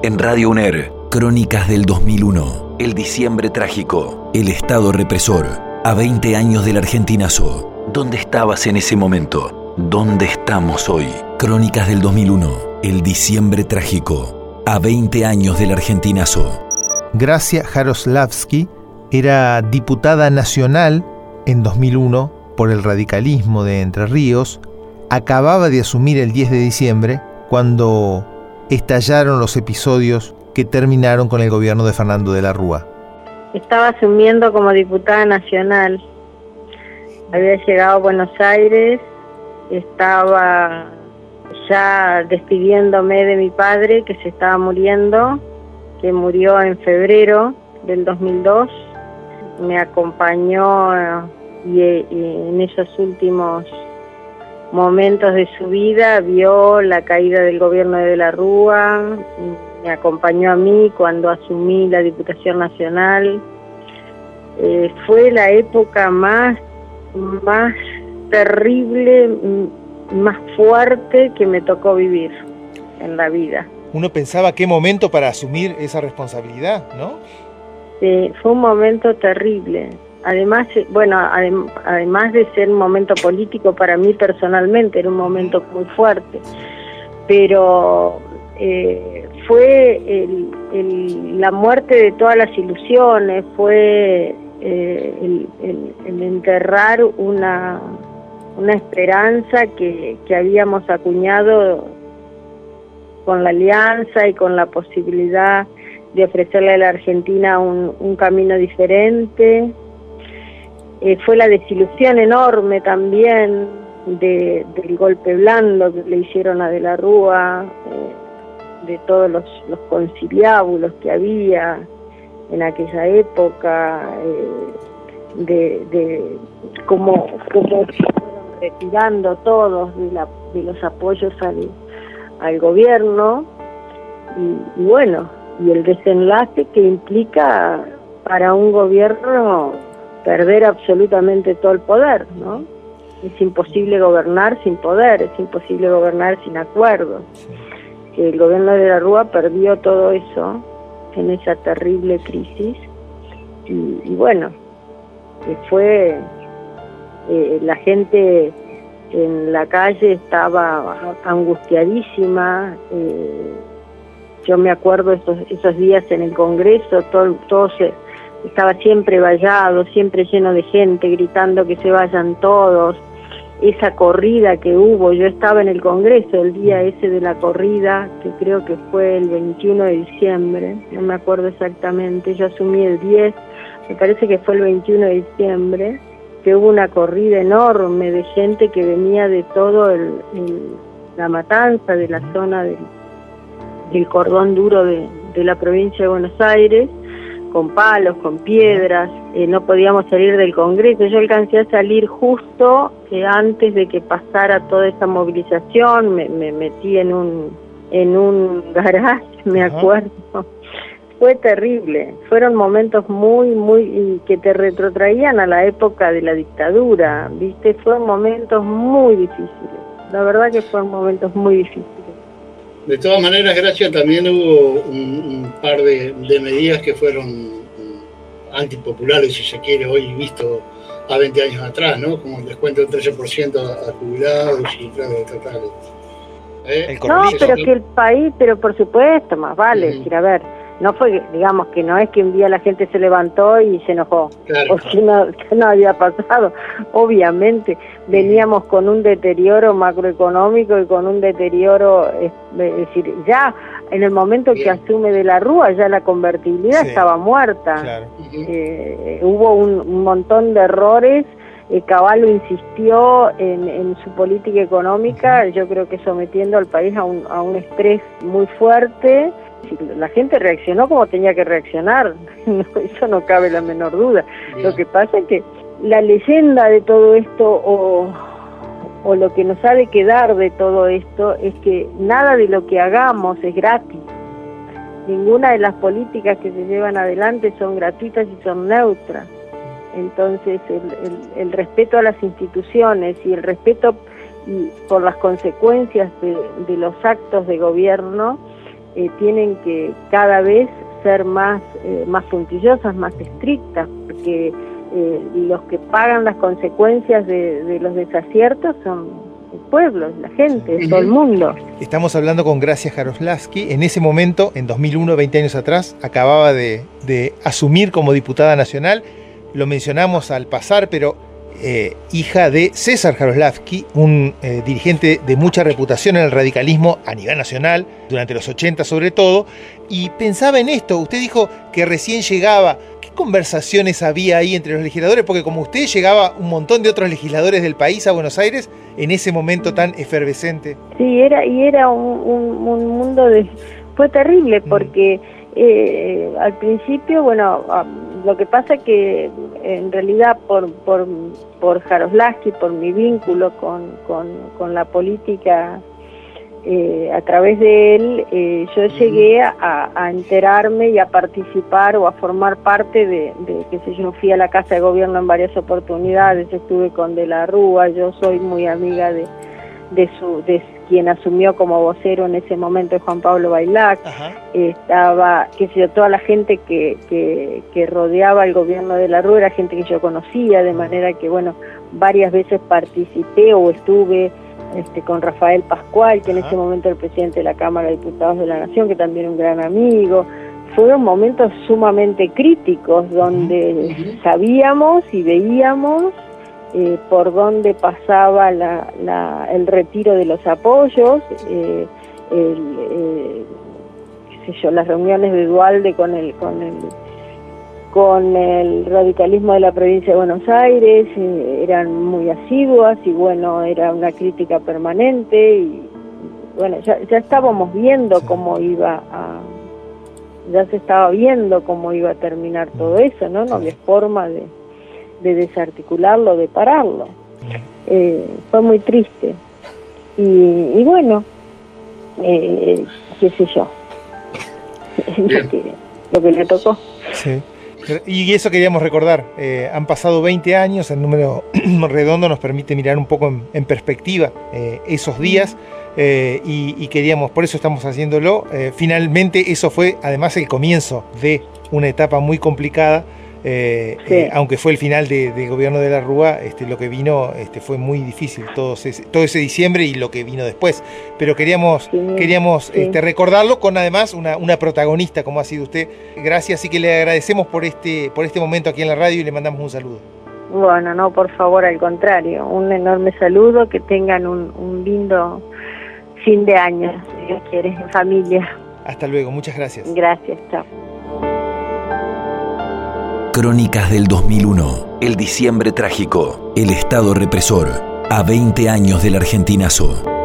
En Radio UNER, Crónicas del 2001. El diciembre trágico. El Estado represor. A 20 años del argentinazo. ¿Dónde estabas en ese momento? ¿Dónde estamos hoy? Crónicas del 2001. El diciembre trágico. A 20 años del argentinazo. Gracia Jaroslavsky era diputada nacional en 2001 por el radicalismo de Entre Ríos. Acababa de asumir el 10 de diciembre cuando estallaron los episodios que terminaron con el gobierno de Fernando de la Rúa. Estaba asumiendo como diputada nacional. Había llegado a Buenos Aires, estaba ya despidiéndome de mi padre que se estaba muriendo, que murió en febrero del 2002. Me acompañó y, en esos últimos momentos de su vida vio la caída del gobierno de, de la Rúa, me acompañó a mí cuando asumí la Diputación Nacional. Eh, fue la época más, más terrible, más fuerte que me tocó vivir en la vida. Uno pensaba qué momento para asumir esa responsabilidad, ¿no? Sí, fue un momento terrible. Además, eh, bueno, además de ser un momento político para mí personalmente, era un momento muy fuerte. Pero eh, fue la muerte de todas las ilusiones, fue eh, el, enterrar una, una esperanza que, habíamos acuñado con la alianza y con la posibilidad de ofrecerle a la Argentina un, camino diferente. Eh, fue la desilusión enorme también del golpe blando que le hicieron a De la Rúa de todos los, conciliábulos que había en aquella época, eh, de, de cómo, se fueron retirando todos de, los apoyos al, gobierno. Y, bueno, y el desenlace que implica para un gobierno perder absolutamente todo el poder, ¿no? Es imposible gobernar sin poder, es imposible gobernar sin acuerdos el gobierno de la Rúa perdió todo eso en esa terrible crisis y, bueno, fue eh, la gente en la calle estaba angustiadísima. Eh, yo me acuerdo esos, esos días en el Congreso, todo, todo se, estaba siempre vallado, siempre lleno de gente, gritando que se vayan todos. Esa corrida que hubo, yo estaba en el Congreso el día ese de la corrida, que creo que fue el 21 de diciembre, no me acuerdo exactamente, yo asumí el 10, me parece que fue el 21 de diciembre, que hubo una corrida enorme de gente que venía de todo el, la matanza, de la zona del, del cordón duro de, de la provincia de Buenos Aires, con palos, con piedras, eh, no podíamos salir del Congreso. Yo alcancé a salir justo eh, antes de que pasara toda esa movilización, me, metí en un, en un garage, me acuerdo. Fue terrible, fueron momentos muy, muy, que te retrotraían a la época de la dictadura, ¿viste? Fueron momentos muy difíciles, la verdad que fueron momentos muy difíciles. De todas maneras, Gracia, también hubo un, par de, medidas que fueron mm, antipopulares, si se quiere, hoy visto a 20 años atrás, ¿no? Como el descuento del 13% a, jubilados y claro, totales. ¿Eh? No, pero que el país, pero por supuesto, más vale, decir, a ver, no fue, digamos, que no es que un día la gente se levantó y se enojó, o que no, no había pasado. Obviamente, veníamos con un deterioro macroeconómico y con un deterioro, es, decir, ya en el momento que asume de la Rúa, ya la convertibilidad estaba muerta. Eh, hubo un, montón de errores. Eh, Caballo insistió en, su política económica, yo creo que sometiendo al país a un, a un estrés muy fuerte la gente reaccionó como tenía que reaccionar, eso no cabe la menor duda. Lo que pasa es que la leyenda de todo esto o, o lo que nos ha de quedar de todo esto es que nada de lo que hagamos es gratis. Ninguna de las políticas que se llevan adelante son gratuitas y son neutras. Entonces, el, el, respeto a las instituciones y el respeto por las consecuencias de, de los actos de gobierno eh, tienen que cada vez ser más, eh, más puntillosas, más estrictas, porque eh, los que pagan las consecuencias de, los desaciertos son el pueblo, la gente, todo el mundo. Estamos hablando con Gracia Jaroslavsky. En ese momento, en 2001, 20 años atrás, acababa de, de asumir como diputada nacional. Lo mencionamos al pasar, pero eh, hija de César Jaroslavsky, un eh, dirigente de mucha reputación en el radicalismo a nivel nacional, durante los 80 sobre todo, y pensaba en esto, usted dijo que recién llegaba, ¿qué conversaciones había ahí entre los legisladores? Porque como usted llegaba un montón de otros legisladores del país a Buenos Aires en ese momento tan efervescente. Sí, era, y era un, mundo de... fue terrible mm. porque... Eh, al principio, bueno, lo que pasa es que en realidad por, por, por Jaroslaski, por mi vínculo con, con, la política eh, a través de él, eh, yo llegué a, a, enterarme y a participar o a formar parte de, de, qué sé yo, fui a la Casa de Gobierno en varias oportunidades, estuve con De la Rúa, yo soy muy amiga de, de, su, de quien asumió como vocero en ese momento Juan Pablo Bailac, estaba, qué sé yo, toda la gente que, que, rodeaba el gobierno de la Rúa era gente que yo conocía, de manera que, bueno, varias veces participé o estuve este, con Rafael Pascual, que en ese momento era el presidente de la Cámara de Diputados de la Nación, que también un gran amigo. Fueron momentos sumamente críticos donde sabíamos y veíamos eh, por dónde pasaba el retiro de los apoyos, eh, eh, las reuniones de Dualde con el, con el, con el radicalismo de la provincia de Buenos Aires eran muy asiduas y bueno, era una crítica permanente y bueno, ya, ya estábamos viendo cómo iba a ya se estaba viendo cómo iba a terminar todo eso, ¿no? No había forma de, de desarticularlo, de pararlo. Eh, fue muy triste. Y, bueno, eh, qué sé yo, lo que, le tocó. Sí. Y eso queríamos recordar, eh, han pasado 20 años, el número redondo nos permite mirar un poco en, perspectiva esos días y, y, queríamos, por eso estamos haciéndolo. finalmente eso fue además el comienzo de una etapa muy complicada eh, eh, aunque fue el final del de gobierno de la Rúa, este, lo que vino este, fue muy difícil todo ese, todo ese diciembre y lo que vino después. Pero queríamos, queríamos Este, recordarlo con además una, una, protagonista como ha sido usted. Gracias y que le agradecemos por este, por este momento aquí en la radio y le mandamos un saludo. Bueno, no, por favor, al contrario, un enorme saludo, que tengan un, un lindo fin de año, si Dios quiere, en familia. Hasta luego, muchas gracias. Gracias, chao. Crónicas del 2001, el diciembre trágico, el Estado represor, a 20 años del argentinazo.